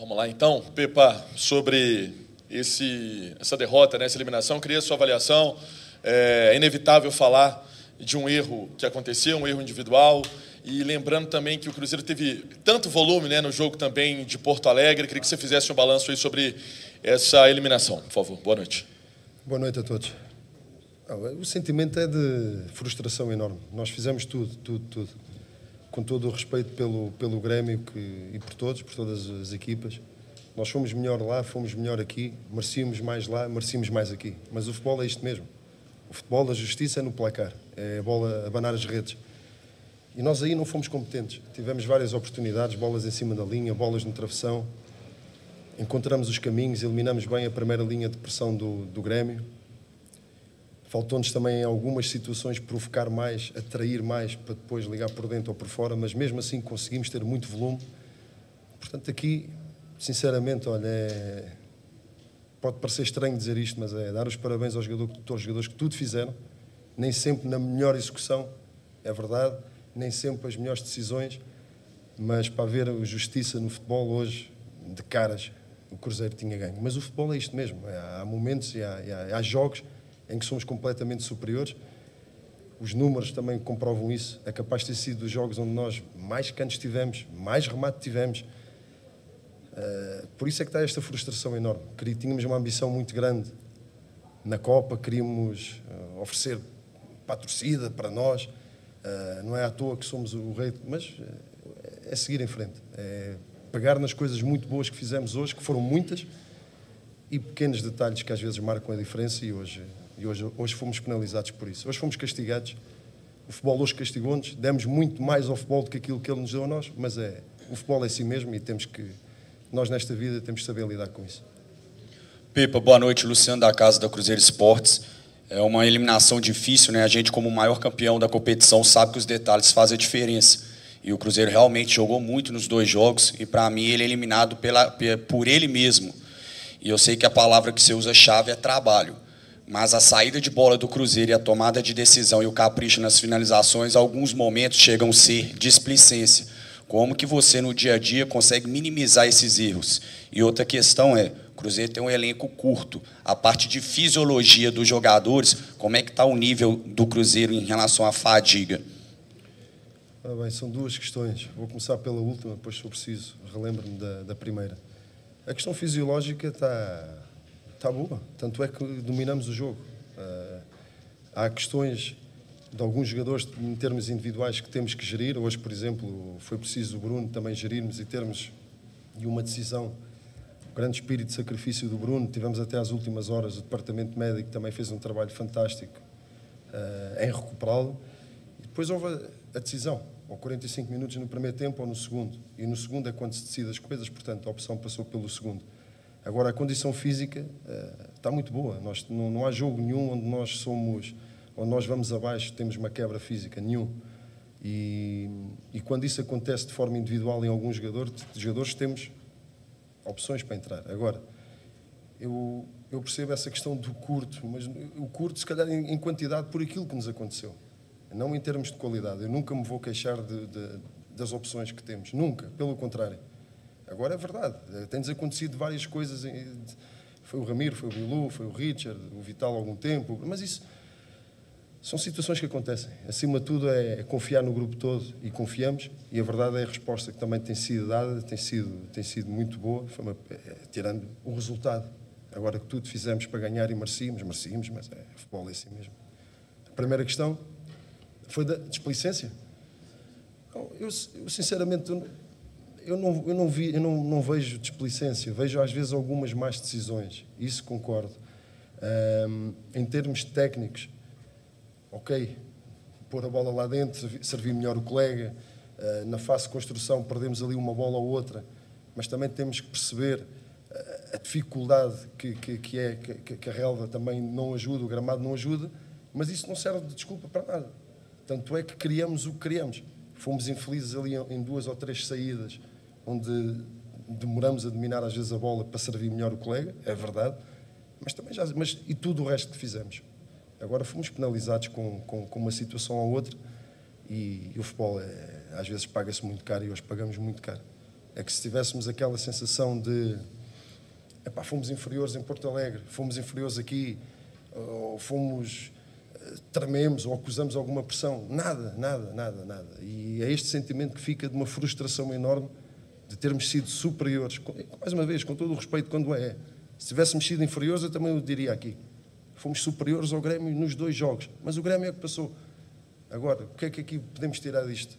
Vamos lá então, Pepa, sobre esse, essa derrota, né, essa eliminação, queria sua avaliação. É inevitável falar de um erro que aconteceu, um erro individual, e lembrando também que o Cruzeiro teve tanto volume né, no jogo também de Porto Alegre. Queria que você fizesse um balanço aí sobre essa eliminação, por favor. Boa noite. Boa noite a todos. O sentimento é de frustração enorme. Nós fizemos tudo, tudo, tudo. Com todo o respeito pelo, pelo Grêmio que, e por todos, por todas as equipas. Nós fomos melhor lá, fomos melhor aqui, merecíamos mais lá, merecíamos mais aqui. Mas o futebol é isto mesmo. O futebol, a justiça é no placar, é a bola abanar as redes. E nós aí não fomos competentes. Tivemos várias oportunidades, bolas em cima da linha, bolas no travessão. Encontramos os caminhos, eliminamos bem a primeira linha de pressão do, do Grêmio. Faltou-nos também em algumas situações provocar mais, atrair mais para depois ligar por dentro ou por fora, mas mesmo assim conseguimos ter muito volume. Portanto, aqui, sinceramente, olha, é... pode parecer estranho dizer isto, mas é dar os parabéns aos jogadores, aos jogadores que tudo fizeram, nem sempre na melhor execução, é verdade nem sempre as melhores decisões, mas para haver justiça no futebol hoje, de caras, o Cruzeiro tinha ganho. Mas o futebol é isto mesmo. É, há momentos e há, e há, há jogos em que somos completamente superiores. Os números também comprovam isso. É capaz de ter sido os jogos onde nós mais cantos tivemos, mais remate tivemos. Uh, por isso é que está esta frustração enorme. Tínhamos uma ambição muito grande na Copa, queríamos uh, oferecer para a torcida, para nós. Uh, não é à toa que somos o rei, mas é seguir em frente. É pegar nas coisas muito boas que fizemos hoje, que foram muitas, e pequenos detalhes que às vezes marcam a diferença e hoje, e hoje, hoje fomos penalizados por isso. Hoje fomos castigados. O futebol hoje castigou-nos, demos muito mais ao futebol do que aquilo que ele nos deu a nós, mas é, o futebol é assim mesmo e temos que, nós nesta vida temos que saber lidar com isso. Pepa, boa noite, Luciano da Casa da Cruzeiro Esportes. É uma eliminação difícil, né? A gente, como maior campeão da competição, sabe que os detalhes fazem a diferença. E o Cruzeiro realmente jogou muito nos dois jogos e, para mim, ele é eliminado pela, por ele mesmo. E eu sei que a palavra que você usa chave é trabalho. Mas a saída de bola do Cruzeiro e a tomada de decisão e o capricho nas finalizações, alguns momentos chegam a ser displicência. Como que você, no dia a dia, consegue minimizar esses erros? E outra questão é, Cruzeiro tem um elenco curto. A parte de fisiologia dos jogadores, como é que está o nível do Cruzeiro em relação à fadiga? Ah, bem, são duas questões. Vou começar pela última, depois se eu preciso, relembro-me da, da, primeira. A questão fisiológica está, está boa, tanto é que dominamos o jogo. Uh, há questões de alguns jogadores em termos individuais que temos que gerir. Hoje, por exemplo, foi preciso o Bruno também gerirmos e termos e uma decisão grande espírito de sacrifício do Bruno. Tivemos até às últimas horas, o departamento médico também fez um trabalho fantástico uh, em recuperá-lo. E depois houve a decisão, ou 45 minutos no primeiro tempo ou no segundo. E no segundo é quando se decide as coisas, portanto a opção passou pelo segundo. Agora a condição física uh, está muito boa. Nós, não, não há jogo nenhum onde nós somos, onde nós vamos abaixo, temos uma quebra física, nenhum. E, e, quando isso acontece de forma individual em alguns jogadores, jogadores temos opções para entrar. Agora, eu, eu percebo essa questão do curto, mas o curto, se calhar, em, em, quantidade, por aquilo que nos aconteceu. Não em termos de qualidade. Eu nunca me vou queixar de, de, das opções que temos. Nunca. Pelo contrário. Agora é verdade. Tem-nos acontecido várias coisas. Foi o Ramiro, foi o Bilu, foi o Richard, o Vital há algum tempo. Mas isso são situações que acontecem. Acima de tudo é confiar no grupo todo e confiamos. E a verdade é a resposta que também tem sido dada, tem sido, tem sido muito boa, uma, é, tirando o resultado. Agora que tudo fizemos para ganhar e merecíamos, merecíamos, mas é, futebol é assim mesmo. A primeira questão foi da displicência. Eu, eu sinceramente, eu não, eu não, vi, eu não, não vejo displicência, vejo às vezes algumas más decisões, isso concordo. Um, em termos técnicos, ok, pôr a bola lá dentro, servir melhor o colega. Eh, na fase de construção perdemos ali uma bola ou outra, mas também temos que perceber eh, a dificuldade que, que, que é que, que, a relva também não ajuda, o gramado não ajuda, mas isso não serve de desculpa para nada. Tanto é que criamos o que criamos. Fomos infelizes ali em duas ou três saídas, onde demoramos a dominar às vezes a bola para servir melhor o colega, é verdade, mas também já, mas e tudo o resto que fizemos. Agora fomos penalizados com, com, com uma situação ou outra e, e o futebol é, às vezes paga-se muito caro e hoje pagamos muito caro. é que se tivéssemos aquela sensação de epá, fomos inferiores em Porto Alegre, fomos inferiores aqui, ou fomos eh, trememos ou acusamos alguma pressão. Nada, nada, nada, nada. E é este sentimento que fica de uma frustração enorme de termos sido superiores. Mais uma vez, com todo o respeito, quando é. Se tivéssemos sido inferiores, eu também o diria aqui. Fomos superiores ao Grêmio nos dois jogos, mas o Grêmio é que passou. Agora, o que é que aqui podemos tirar disto?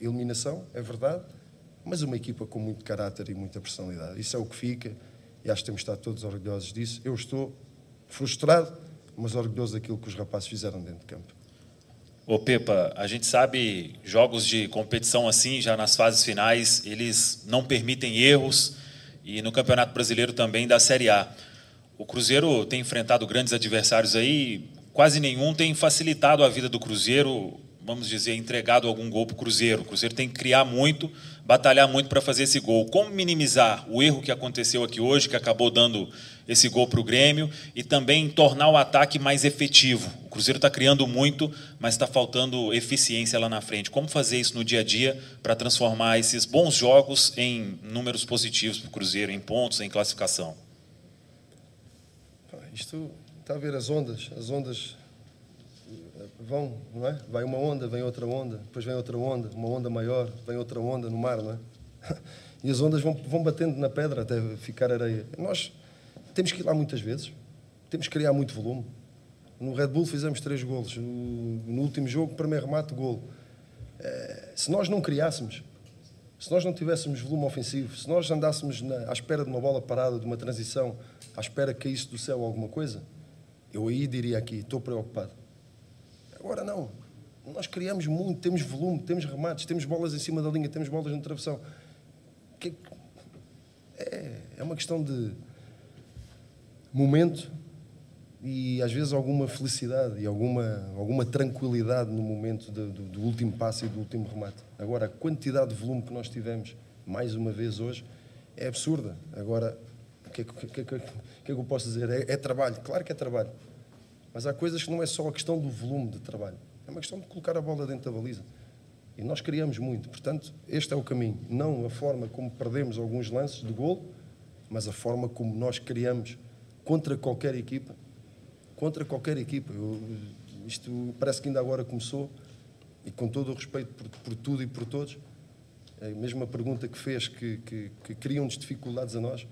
Eliminação, é verdade, mas uma equipa com muito caráter e muita personalidade. Isso é o que fica e acho que temos estar todos orgulhosos disso. Eu estou frustrado, mas orgulhoso daquilo que os rapazes fizeram dentro de campo. Ô Pepa, a gente sabe jogos de competição assim, já nas fases finais, eles não permitem erros e no Campeonato Brasileiro também da Série A. O Cruzeiro tem enfrentado grandes adversários aí, quase nenhum tem facilitado a vida do Cruzeiro vamos dizer, entregado algum gol para o Cruzeiro. O Cruzeiro tem que criar muito, batalhar muito para fazer esse gol. Como minimizar o erro que aconteceu aqui hoje, que acabou dando esse gol para o Grêmio, e também tornar o ataque mais efetivo? O Cruzeiro está criando muito, mas está faltando eficiência lá na frente. Como fazer isso no dia a dia para transformar esses bons jogos em números positivos para o Cruzeiro, em pontos, em classificação? Isto está a ver as ondas, as ondas vão, não é? Vai uma onda, vem outra onda, depois vem outra onda, uma onda maior, vem outra onda no mar, não é? E as ondas vão, vão batendo na pedra até ficar areia. Nós temos que ir lá muitas vezes, temos que criar muito volume. No Red Bull fizemos três golos, no, último jogo, primeiro remate, golo. É, se nós não criássemos, se nós não tivéssemos volume ofensivo, se nós andássemos na, à espera de uma bola parada, de uma transição, à espera que caísse do céu alguma coisa, eu aí diria aqui, estou preocupado. Agora não. Nós criamos muito, temos volume, temos remates, temos bolas em cima da linha, temos bolas no travessão. É, é uma questão de momento e às vezes alguma felicidade e alguma, alguma tranquilidade no momento do, do, do, último passo e do último remate. Agora, a quantidade de volume que nós tivemos, mais uma vez hoje, é absurda. Agora, o que, é que, que, que, que, é que eu posso dizer? É, é trabalho, claro que é trabalho. Mas há coisas que não é só a questão do volume de trabalho, é uma questão de colocar a bola dentro da baliza. E nós criamos muito. Portanto, este é o caminho. Não a forma como perdemos alguns lances de gol, mas a forma como nós criamos contra qualquer equipa. Contra qualquer equipa. Eu, isto parece que ainda agora começou, e com todo o respeito por, por tudo e por todos, é a mesma pergunta que fez que, que, que criam-nos dificuldades a nós.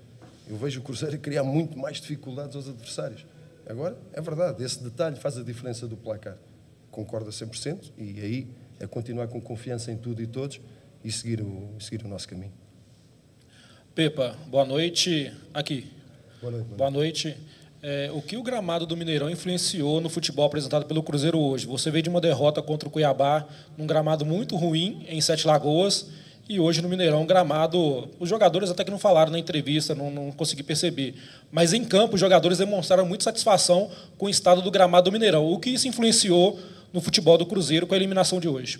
Eu vejo o Cruzeiro criar muito mais dificuldades aos adversários. Agora, é verdade, esse detalhe faz a diferença do placar. Concordo a 100% e aí é continuar com confiança em tudo e todos e seguir o, seguir o nosso caminho. Pepa, boa noite. Aqui. Boa noite. Boa noite. É, o que o gramado do Mineirão influenciou no futebol apresentado pelo Cruzeiro hoje? Você veio de uma derrota contra o Cuiabá num gramado muito ruim em Sete Lagoas e hoje no Mineirão, gramado, os jogadores até que não falaram na entrevista, não, não consegui perceber. Mas em campo, os jogadores demonstraram muita satisfação com o estado do gramado do Mineirão. O que isso influenciou no futebol do Cruzeiro com a eliminação de hoje?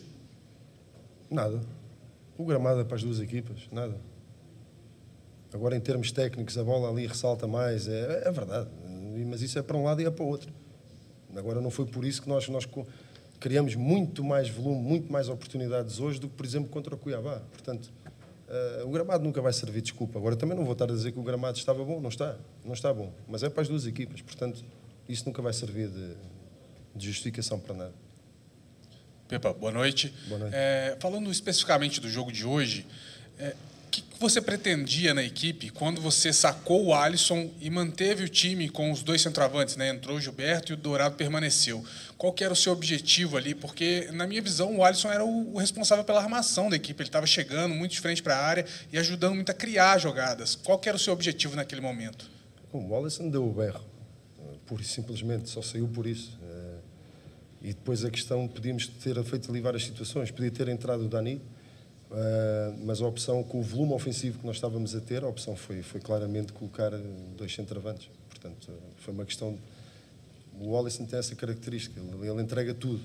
Nada. O gramado é para as duas equipas, nada. Agora, em termos técnicos, a bola ali ressalta mais, é, é verdade. Mas isso é para um lado e é para o outro. Agora, não foi por isso que nós, nós criamos muito mais volume, muito mais oportunidades hoje do que, por exemplo, contra o Cuiabá. Portanto, uh, o gramado nunca vai servir desculpa. Agora, também não vou estar a dizer que o gramado estava bom, não está, não está bom. Mas é para as duas equipas, portanto, isso nunca vai servir de, de justificação para nada. Pepa, boa noite. Boa noite. É, falando especificamente do jogo de hoje, é, que você pretendia na equipe quando você sacou o Alisson e manteve o time com os dois centroavantes, né? Entrou o Gilberto e o Dourado permaneceu. Qual que era o seu objetivo ali? Porque, na minha visão, o Alisson era o responsável pela armação da equipe. Ele estava chegando muito de frente para a área e ajudando muito a criar jogadas. Qual que era o seu objetivo naquele momento? o Alisson deu o berro. Pura e simplesmente, só saiu por isso. Eh, e depois a questão, podíamos ter feito ali várias situações. Podia ter entrado o Dani, Uh, mas a opção, com o volume ofensivo que nós estávamos a ter, a opção foi, foi claramente colocar dois centravantes. Portanto, foi uma questão. O Alisson tem essa característica, ele, ele, entrega tudo.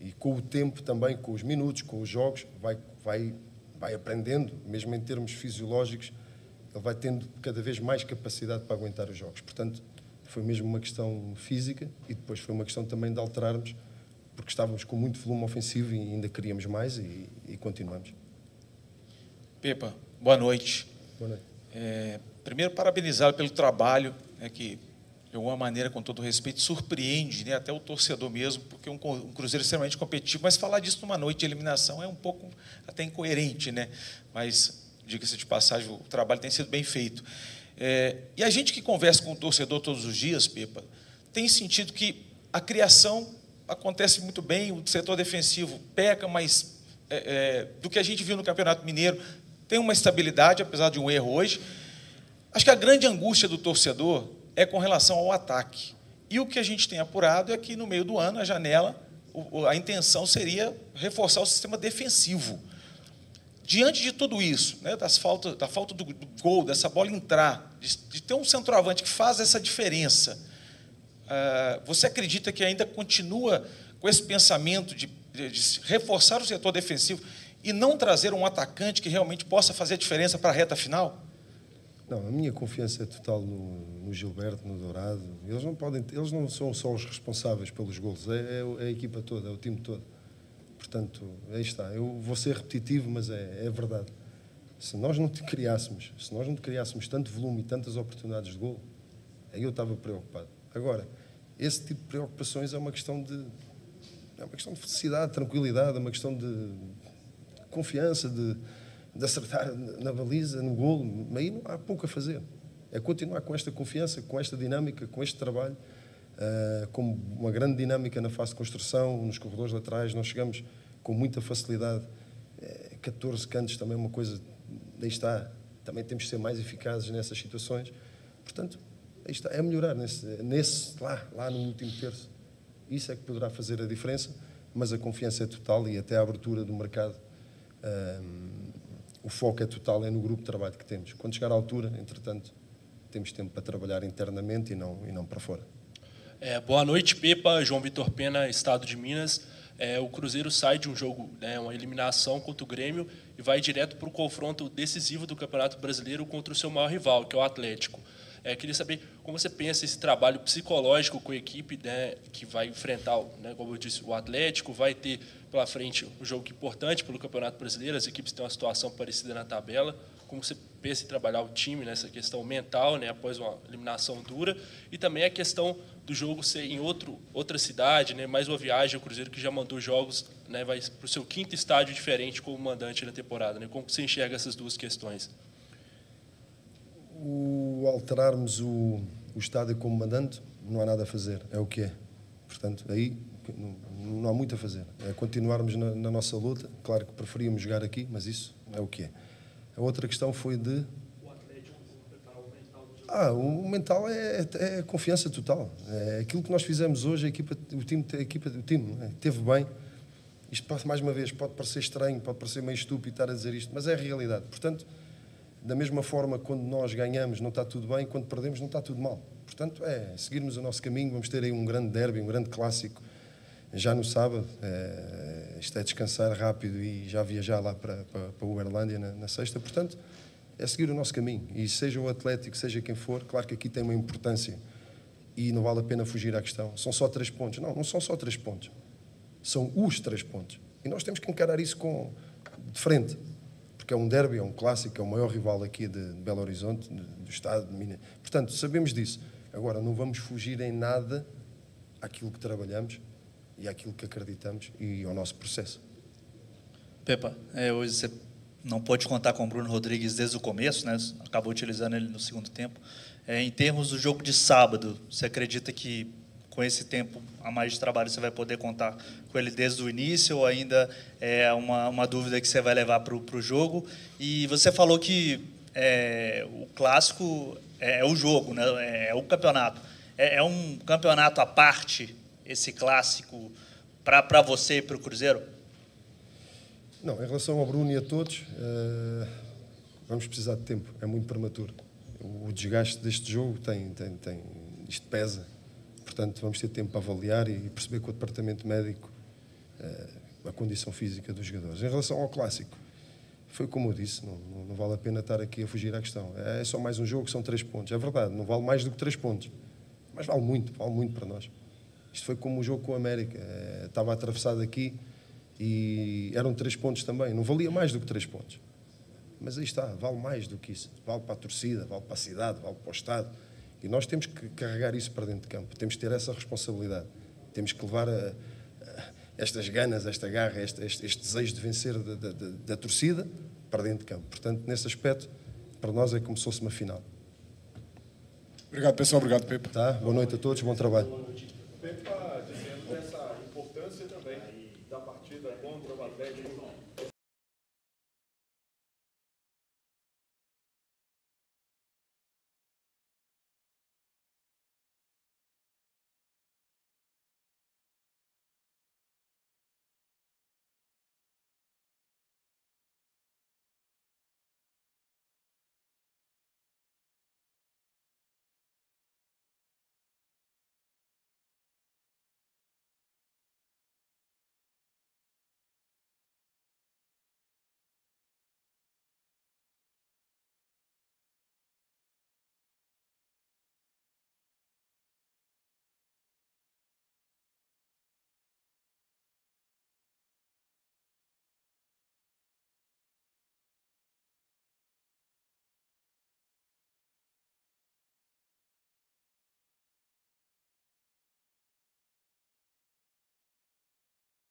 E com o tempo também, com os minutos, com os jogos, vai, vai, vai aprendendo, mesmo em termos fisiológicos, ele vai tendo cada vez mais capacidade para aguentar os jogos. Portanto, foi mesmo uma questão física e depois foi uma questão também de alterarmos, porque estávamos com muito volume ofensivo e ainda queríamos mais e, e continuamos. Pepa, Boa noite. Boa noite. É, primeiro, parabenizá-lo pelo trabalho, né, que de alguma maneira, com todo respeito, surpreende né, até o torcedor mesmo, porque um, um Cruzeiro extremamente competitivo, mas falar disso numa noite de eliminação é um pouco até incoerente, né? Mas, diga-se de passagem, o trabalho tem sido bem feito. É, e a gente que conversa com o torcedor todos os dias, Pepa, tem sentido que a criação acontece muito bem, o setor defensivo peca, mas é, é, do que a gente viu no Campeonato Mineiro, tem uma estabilidade, apesar de um erro hoje. Acho que a grande angústia do torcedor é com relação ao ataque. E o que a gente tem apurado é que no meio do ano, a janela, a intenção seria reforçar o sistema defensivo. Diante de tudo isso, né, das falta, da falta do, do gol, dessa bola entrar, de, de, ter um centroavante que faz essa diferença, uh, você acredita que ainda continua com esse pensamento de, de, de reforçar o setor defensivo e não trazer um atacante que realmente possa fazer a diferença para a reta final? Não, a minha confiança é total no, no, Gilberto, no Dourado. Eles não podem, eles não são só os responsáveis pelos golos, é, é, é a equipa toda, é o time todo. Portanto, aí está. Eu vou ser repetitivo, mas é, é verdade. Se nós não te criássemos, se nós não te criássemos tanto volume e tantas oportunidades de gol, aí eu estava preocupado. Agora, esse tipo de preocupações é uma questão de é uma questão de felicidade, tranquilidade, é uma questão de confiança, de de acertar na baliza, no golo, aí não há pouco a fazer. É continuar com esta confiança, com esta dinâmica, com este trabalho, uh, uma grande dinâmica na fase de construção, nos corredores laterais, nós chegamos com muita facilidade. É, 14 cantos também é uma coisa, aí está, também temos de ser mais eficazes nessas situações. Portanto, aí está, é melhorar nesse, nesse lá, lá no último terço. Isso é que poderá fazer a diferença, mas a confiança é total e até a abertura do mercado. Uh, o foco é total é no grupo de trabalho que temos. Quando chegar à altura, entretanto, temos tempo para trabalhar internamente e não, e não para fora. É, boa noite, Pepa. João Vitor Pena, Estado de Minas. É, o Cruzeiro sai de um jogo, né, uma eliminação contra o Grêmio, e vai direto para o confronto decisivo do Campeonato Brasileiro contra o seu maior rival, que é o Atlético. É, queria saber como você pensa esse trabalho psicológico com a equipe né, que vai enfrentar, né, como eu disse, o Atlético, vai ter pela frente um jogo importante pelo Campeonato Brasileiro, as equipes têm uma situação parecida na tabela. Como você pensa em trabalhar o time nessa questão mental, né, após uma eliminação dura, e também a questão do jogo ser em outro, outra cidade, né, mais uma viagem, o Cruzeiro que já mandou jogos, né, vai para o seu quinto estádio diferente como mandante na temporada. Né, como você enxerga essas duas questões? O alterarmos o, o estádio como mandante, não há nada a fazer, é o que é. Portanto, aí não, não há muito a fazer. É continuarmos na, na, nossa luta. Claro que preferíamos jogar aqui, mas isso é o que é. A outra questão foi de. Ah, o mental é, é confiança total. É aquilo que nós fizemos hoje, a equipa, o time, a equipa, o time é, teve bem. Isto, mais uma vez, pode parecer estranho, pode parecer meio estúpido estar a dizer isto, mas é a realidade. Portanto, da mesma forma, quando nós ganhamos não está tudo bem, quando perdemos não está tudo mal. Portanto, é seguirmos o nosso caminho, vamos ter aí um grande derby, um grande clássico, já no sábado. É, isto é descansar rápido e já viajar lá para, para, para Uberlândia na, na sexta. Portanto, é seguir o nosso caminho. E seja o Atlético, seja quem for, claro que aqui tem uma importância e não vale a pena fugir à questão. São só três pontos. Não, não são só três pontos. São os três pontos. E nós temos que encarar isso com, de frente porque é um derby, é um clássico, é o maior rival aqui de Belo Horizonte, do estado de Minas. Portanto, sabemos disso. Agora, não vamos fugir em nada àquilo que trabalhamos e àquilo que acreditamos e ao nosso processo. Pepa, é, hoje você não pode contar com o Bruno Rodrigues desde o começo, né? acabou utilizando ele no segundo tempo. É, em termos do jogo de sábado, você acredita que com esse tempo a mais de trabalho você vai poder contar com ele desde o início ou ainda é uma, uma dúvida que você vai levar para o jogo? E você falou que é, o clássico é, é, o jogo, né? é, é o campeonato. É, é, um campeonato à parte, esse clássico, para você e para o Cruzeiro? Não, em relação ao Bruno e a todos, uh, vamos precisar de tempo, é muito prematuro. O desgaste deste jogo tem, tem, tem isto pesa Portanto, vamos ter tempo para avaliar e perceber com o departamento médico eh, a condição física dos jogadores. Em relação ao clássico, foi como eu disse, não, não, vale a pena estar aqui a fugir à questão. É só mais um jogo, são três pontos. É verdade, não vale mais do que três pontos. Mas vale muito, vale muito para nós. Isto foi como o jogo com a América. É, estava atravessado aqui e eram três pontos também. Não valia mais do que três pontos. Mas aí está, vale mais do que isso. Vale para a torcida, vale para a cidade, vale para o Estado. E nós temos que carregar isso para dentro de campo. Temos que ter essa responsabilidade. Temos que levar a, a estas ganas, esta garra, este, este, este desejo de vencer da, da, da, da torcida para dentro de campo. Portanto, nesse aspecto, para nós é como se fosse uma final. Obrigado, pessoal. Obrigado, Pepa. Tá? Boa noite a todos, bom trabalho. Pepa dizendo dessa importância também da partida contra o Atlético